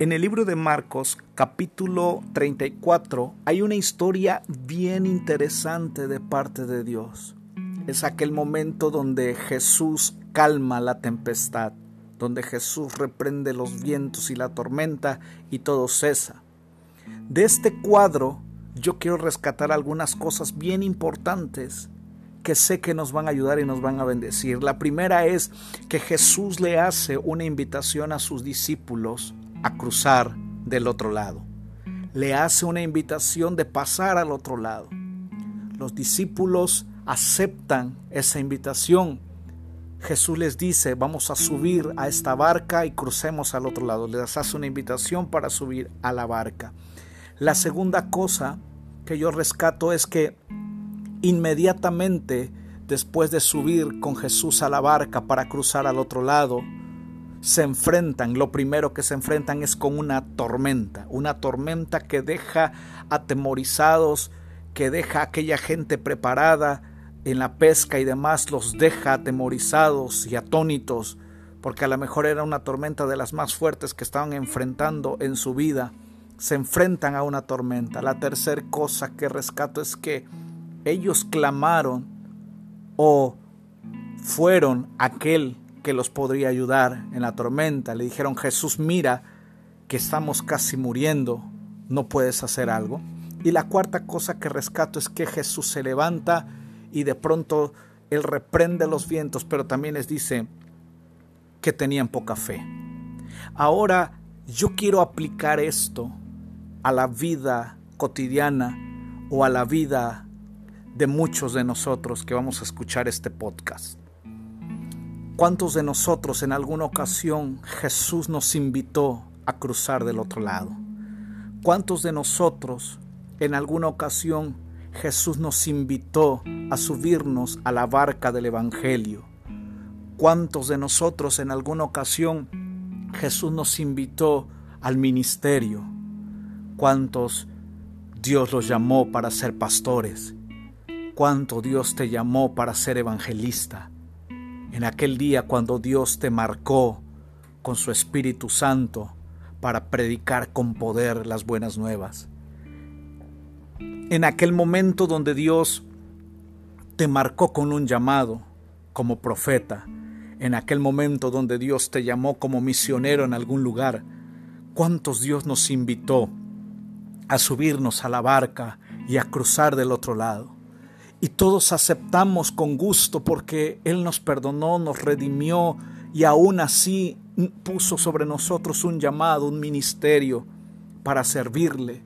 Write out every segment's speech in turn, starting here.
En el libro de Marcos, capítulo 34, hay una historia bien interesante de parte de Dios. Es aquel momento donde Jesús calma la tempestad, donde Jesús reprende los vientos y la tormenta y todo cesa. De este cuadro yo quiero rescatar algunas cosas bien importantes que sé que nos van a ayudar y nos van a bendecir. La primera es que Jesús le hace una invitación a sus discípulos a cruzar del otro lado. Le hace una invitación de pasar al otro lado. Los discípulos aceptan esa invitación. Jesús les dice, vamos a subir a esta barca y crucemos al otro lado. Les hace una invitación para subir a la barca. La segunda cosa que yo rescato es que inmediatamente después de subir con Jesús a la barca para cruzar al otro lado, se enfrentan, lo primero que se enfrentan es con una tormenta, una tormenta que deja atemorizados, que deja a aquella gente preparada en la pesca y demás, los deja atemorizados y atónitos, porque a lo mejor era una tormenta de las más fuertes que estaban enfrentando en su vida. Se enfrentan a una tormenta. La tercera cosa que rescato es que ellos clamaron o fueron aquel que los podría ayudar en la tormenta. Le dijeron, Jesús, mira que estamos casi muriendo, ¿no puedes hacer algo? Y la cuarta cosa que rescato es que Jesús se levanta y de pronto Él reprende los vientos, pero también les dice que tenían poca fe. Ahora yo quiero aplicar esto a la vida cotidiana o a la vida de muchos de nosotros que vamos a escuchar este podcast. ¿Cuántos de nosotros en alguna ocasión Jesús nos invitó a cruzar del otro lado? ¿Cuántos de nosotros en alguna ocasión Jesús nos invitó a subirnos a la barca del Evangelio? ¿Cuántos de nosotros en alguna ocasión Jesús nos invitó al ministerio? ¿Cuántos Dios los llamó para ser pastores? ¿Cuánto Dios te llamó para ser evangelista? En aquel día cuando Dios te marcó con su Espíritu Santo para predicar con poder las buenas nuevas. En aquel momento donde Dios te marcó con un llamado como profeta, en aquel momento donde Dios te llamó como misionero en algún lugar, ¿cuántos Dios nos invitó a subirnos a la barca y a cruzar del otro lado? Y todos aceptamos con gusto porque Él nos perdonó, nos redimió y aún así puso sobre nosotros un llamado, un ministerio para servirle,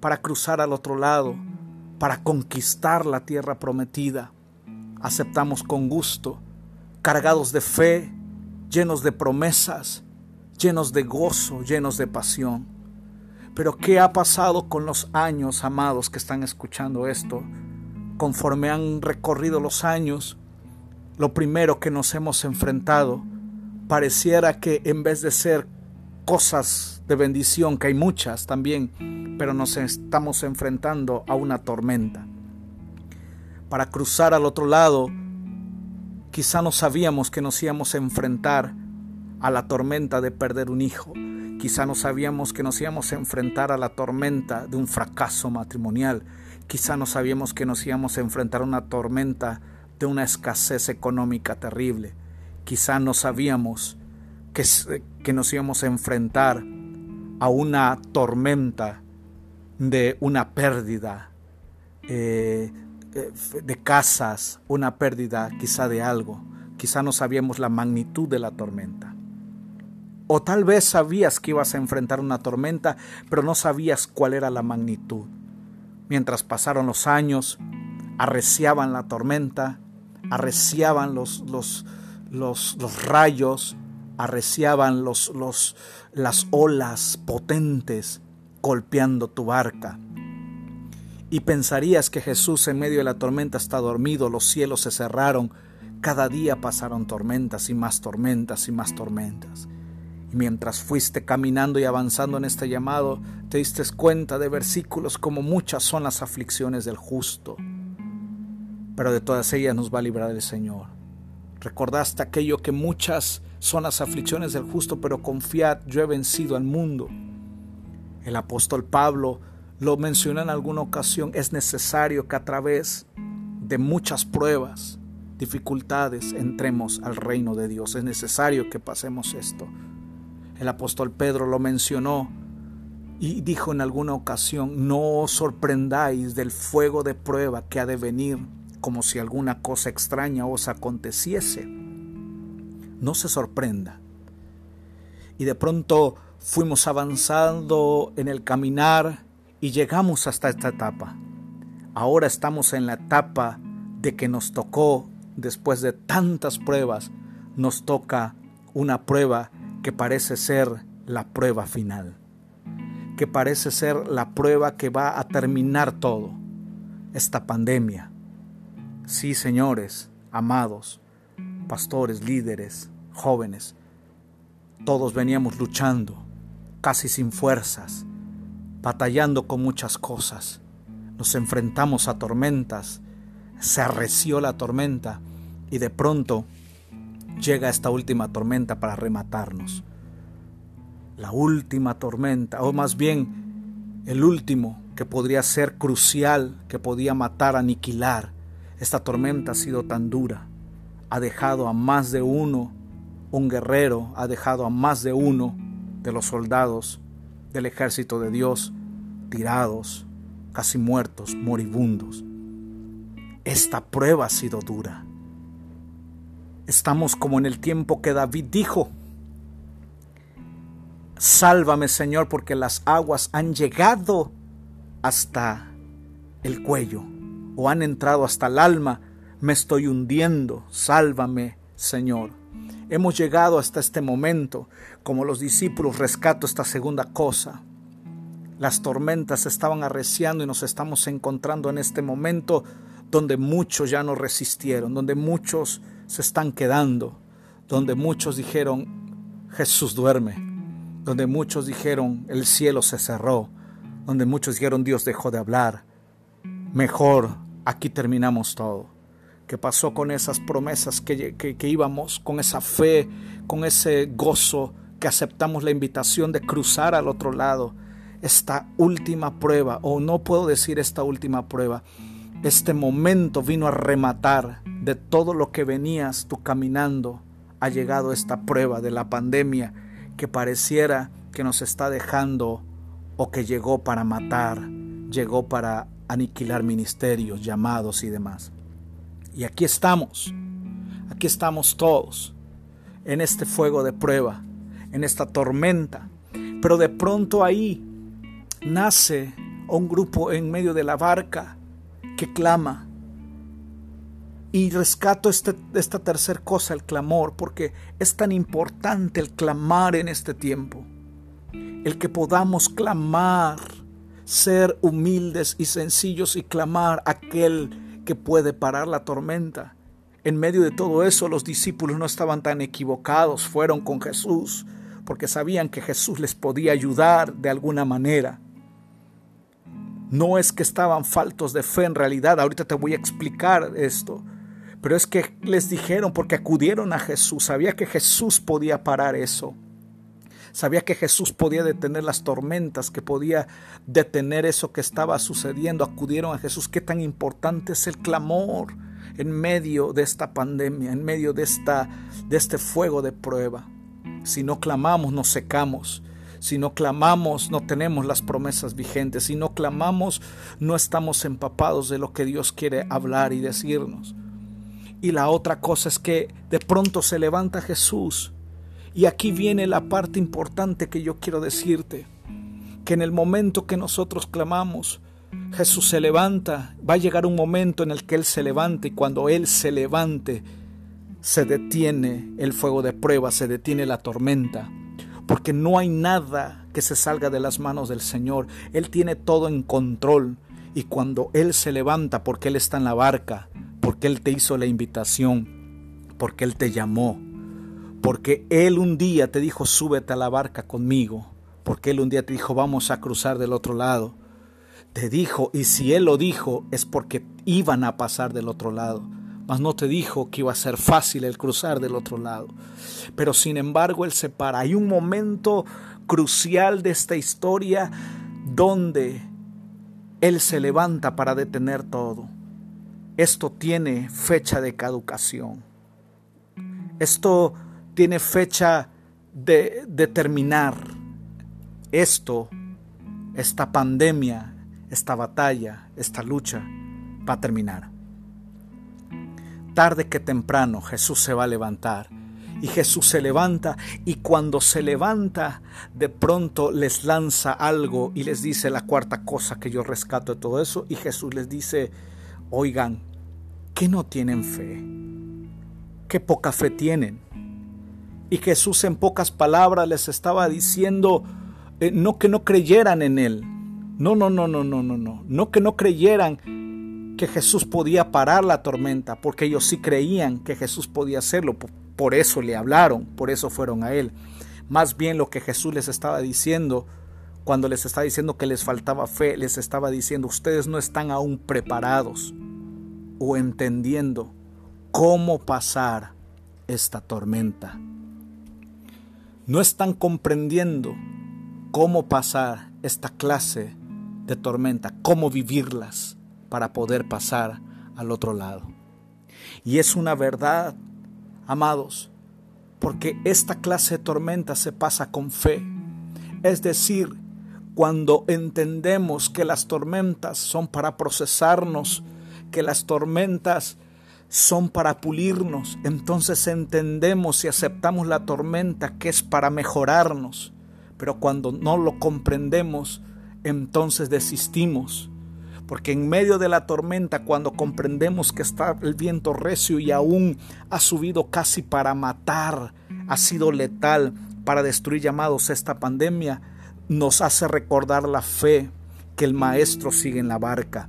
para cruzar al otro lado, para conquistar la tierra prometida. Aceptamos con gusto, cargados de fe, llenos de promesas, llenos de gozo, llenos de pasión. Pero ¿qué ha pasado con los años, amados, que están escuchando esto? Conforme han recorrido los años, lo primero que nos hemos enfrentado pareciera que en vez de ser cosas de bendición, que hay muchas también, pero nos estamos enfrentando a una tormenta. Para cruzar al otro lado, quizá no sabíamos que nos íbamos a enfrentar a la tormenta de perder un hijo. Quizá no sabíamos que nos íbamos a enfrentar a la tormenta de un fracaso matrimonial. Quizá no sabíamos que nos íbamos a enfrentar a una tormenta de una escasez económica terrible. Quizá no sabíamos que, que nos íbamos a enfrentar a una tormenta de una pérdida eh, eh, de casas, una pérdida quizá de algo. Quizá no sabíamos la magnitud de la tormenta. O tal vez sabías que ibas a enfrentar una tormenta, pero no sabías cuál era la magnitud. Mientras pasaron los años, arreciaban la tormenta, arreciaban los, los, los, rayos, arreciaban los, los, las olas potentes golpeando tu barca. Y pensarías que Jesús en medio de la tormenta está dormido, los cielos se cerraron, cada día pasaron tormentas y más tormentas y más tormentas. Y mientras fuiste caminando y avanzando en este llamado, te diste cuenta de versículos como muchas son las aflicciones del justo, pero de todas ellas nos va a librar el Señor. Recordaste aquello que muchas son las aflicciones del justo, pero confiad, yo he vencido al mundo. El apóstol Pablo lo mencionó en alguna ocasión, es necesario que a través de muchas pruebas, dificultades, entremos al reino de Dios. Es necesario que pasemos esto. El apóstol Pedro lo mencionó y dijo en alguna ocasión, no os sorprendáis del fuego de prueba que ha de venir como si alguna cosa extraña os aconteciese. No se sorprenda. Y de pronto fuimos avanzando en el caminar y llegamos hasta esta etapa. Ahora estamos en la etapa de que nos tocó, después de tantas pruebas, nos toca una prueba que parece ser la prueba final, que parece ser la prueba que va a terminar todo, esta pandemia. Sí, señores, amados, pastores, líderes, jóvenes, todos veníamos luchando, casi sin fuerzas, batallando con muchas cosas. Nos enfrentamos a tormentas, se arreció la tormenta y de pronto llega esta última tormenta para rematarnos. La última tormenta, o más bien el último que podría ser crucial, que podía matar, aniquilar. Esta tormenta ha sido tan dura, ha dejado a más de uno, un guerrero, ha dejado a más de uno de los soldados del ejército de Dios tirados, casi muertos, moribundos. Esta prueba ha sido dura. Estamos como en el tiempo que David dijo, Sálvame Señor porque las aguas han llegado hasta el cuello o han entrado hasta el alma, me estoy hundiendo, sálvame Señor. Hemos llegado hasta este momento, como los discípulos rescato esta segunda cosa. Las tormentas estaban arreciando y nos estamos encontrando en este momento donde muchos ya no resistieron, donde muchos se están quedando, donde muchos dijeron, Jesús duerme, donde muchos dijeron, el cielo se cerró, donde muchos dijeron, Dios dejó de hablar. Mejor, aquí terminamos todo. ¿Qué pasó con esas promesas que, que, íbamos, con esa fe, con ese gozo, que aceptamos la invitación de cruzar al otro lado? Esta última prueba, o no puedo decir esta última prueba, este momento vino a rematar de todo lo que venías tú caminando. Ha llegado esta prueba de la pandemia que pareciera que nos está dejando o que llegó para matar, llegó para aniquilar ministerios, llamados y demás. Y aquí estamos, aquí estamos todos, en este fuego de prueba, en esta tormenta. Pero de pronto ahí nace un grupo en medio de la barca que clama. Y rescato este, esta tercera cosa, el clamor, porque es tan importante el clamar en este tiempo. El que podamos clamar, ser humildes y sencillos y clamar aquel que puede parar la tormenta. En medio de todo eso los discípulos no estaban tan equivocados, fueron con Jesús, porque sabían que Jesús les podía ayudar de alguna manera. No es que estaban faltos de fe en realidad, ahorita te voy a explicar esto, pero es que les dijeron porque acudieron a Jesús, sabía que Jesús podía parar eso. Sabía que Jesús podía detener las tormentas, que podía detener eso que estaba sucediendo. Acudieron a Jesús. Qué tan importante es el clamor en medio de esta pandemia, en medio de, esta, de este fuego de prueba. Si no clamamos, nos secamos. Si no clamamos, no tenemos las promesas vigentes. Si no clamamos, no estamos empapados de lo que Dios quiere hablar y decirnos. Y la otra cosa es que de pronto se levanta Jesús y aquí viene la parte importante que yo quiero decirte, que en el momento que nosotros clamamos, Jesús se levanta, va a llegar un momento en el que Él se levante y cuando Él se levante, se detiene el fuego de prueba, se detiene la tormenta, porque no hay nada que se salga de las manos del Señor. Él tiene todo en control y cuando Él se levanta, porque Él está en la barca, porque Él te hizo la invitación, porque Él te llamó, porque Él un día te dijo, súbete a la barca conmigo. Porque Él un día te dijo, vamos a cruzar del otro lado. Te dijo, y si Él lo dijo, es porque iban a pasar del otro lado. Mas no te dijo que iba a ser fácil el cruzar del otro lado. Pero sin embargo Él se para. Hay un momento crucial de esta historia donde Él se levanta para detener todo. Esto tiene fecha de caducación. Esto tiene fecha de, terminar. Esto, esta pandemia, esta batalla, esta lucha, va a terminar. Tarde que temprano Jesús se va a levantar. Y Jesús se levanta y cuando se levanta, de pronto les lanza algo y les dice la cuarta cosa que yo rescato de todo eso. Y Jesús les dice, oigan, que no tienen fe, qué poca fe tienen. Y Jesús en pocas palabras les estaba diciendo, eh, no que no creyeran en Él. No, no, no, no, no, no, no. No que no creyeran que Jesús podía parar la tormenta, porque ellos sí creían que Jesús podía hacerlo, por eso le hablaron, por eso fueron a Él. Más bien lo que Jesús les estaba diciendo, cuando les estaba diciendo que les faltaba fe, les estaba diciendo, ustedes no están aún preparados o entendiendo cómo pasar esta tormenta. No están comprendiendo cómo pasar esta clase de tormenta, cómo vivirlas para poder pasar al otro lado. Y es una verdad, amados, porque esta clase de tormenta se pasa con fe. Es decir, cuando entendemos que las tormentas son para procesarnos, que las tormentas son para pulirnos, entonces entendemos y aceptamos la tormenta que es para mejorarnos. Pero cuando no lo comprendemos, entonces desistimos porque en medio de la tormenta, cuando comprendemos que está el viento recio y aún ha subido casi para matar, ha sido letal para destruir llamados esta pandemia, nos hace recordar la fe que el Maestro sigue en la barca,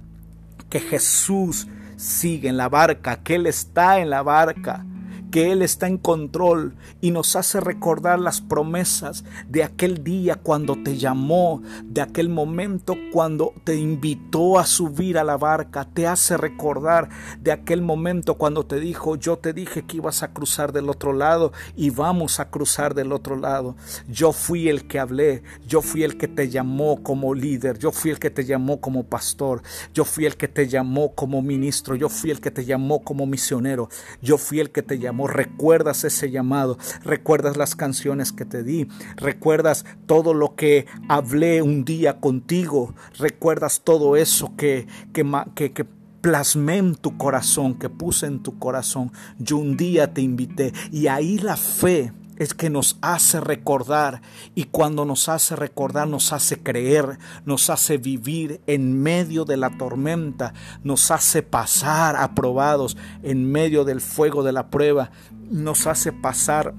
que Jesús sigue en la barca, que Él está en la barca que Él está en control y nos hace recordar las promesas de aquel día cuando te llamó, de aquel momento cuando te invitó a subir a la barca, te hace recordar de aquel momento cuando te dijo, yo te dije que ibas a cruzar del otro lado y vamos a cruzar del otro lado. Yo fui el que hablé, yo fui el que te llamó como líder, yo fui el que te llamó como pastor, yo fui el que te llamó como ministro, yo fui el que te llamó como misionero, yo fui el que te llamó recuerdas ese llamado, recuerdas las canciones que te di, recuerdas todo lo que hablé un día contigo, recuerdas todo eso que, que, que, que plasmé en tu corazón, que puse en tu corazón. Yo un día te invité y ahí la fe es que nos hace recordar y cuando nos hace recordar nos hace creer, nos hace vivir en medio de la tormenta, nos hace pasar aprobados en medio del fuego de la prueba, nos hace pasar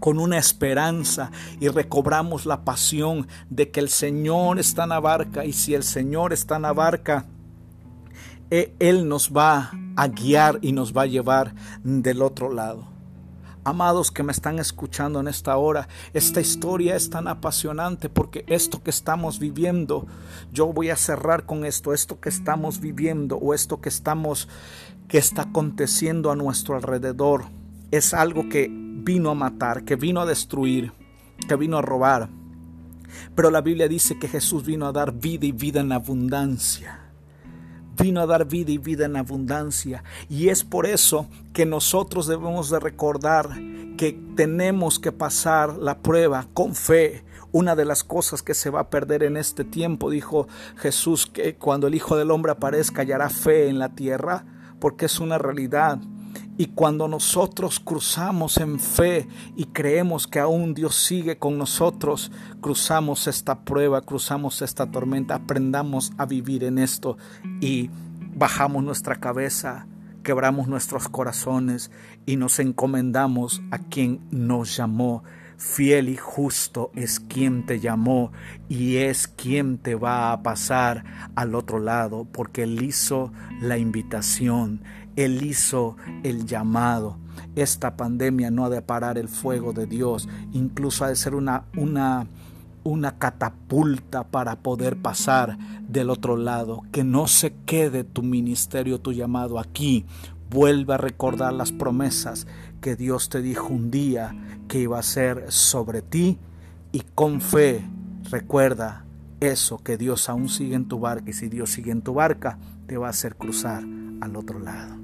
con una esperanza y recobramos la pasión de que el Señor está en la barca y si el Señor está en la barca, e, Él nos va a guiar y nos va a llevar del otro lado. Amados que me están escuchando en esta hora, esta historia es tan apasionante porque esto que estamos viviendo, yo voy a cerrar con esto, esto que estamos viviendo o esto que estamos que está aconteciendo a nuestro alrededor es algo que vino a matar, que vino a destruir, que vino a robar. Pero la Biblia dice que Jesús vino a dar vida y vida en abundancia vino a dar vida y vida en abundancia. Y es por eso que nosotros debemos de recordar que tenemos que pasar la prueba con fe. Una de las cosas que se va a perder en este tiempo, dijo Jesús, que cuando el Hijo del Hombre aparezca, hallará fe en la tierra, porque es una realidad. Y cuando nosotros cruzamos en fe y creemos que aún Dios sigue con nosotros, cruzamos esta prueba, cruzamos esta tormenta, aprendamos a vivir en esto y bajamos nuestra cabeza, quebramos nuestros corazones y nos encomendamos a quien nos llamó. Fiel y justo es quien te llamó y es quien te va a pasar al otro lado, porque Él hizo la invitación, Él hizo el llamado. Esta pandemia no ha de parar el fuego de Dios, incluso ha de ser una, una, una catapulta para poder pasar del otro lado. Que no se quede tu ministerio, tu llamado aquí. Vuelve a recordar las promesas que Dios te dijo un día que iba a ser sobre ti y con fe recuerda eso, que Dios aún sigue en tu barca y si Dios sigue en tu barca, te va a hacer cruzar al otro lado.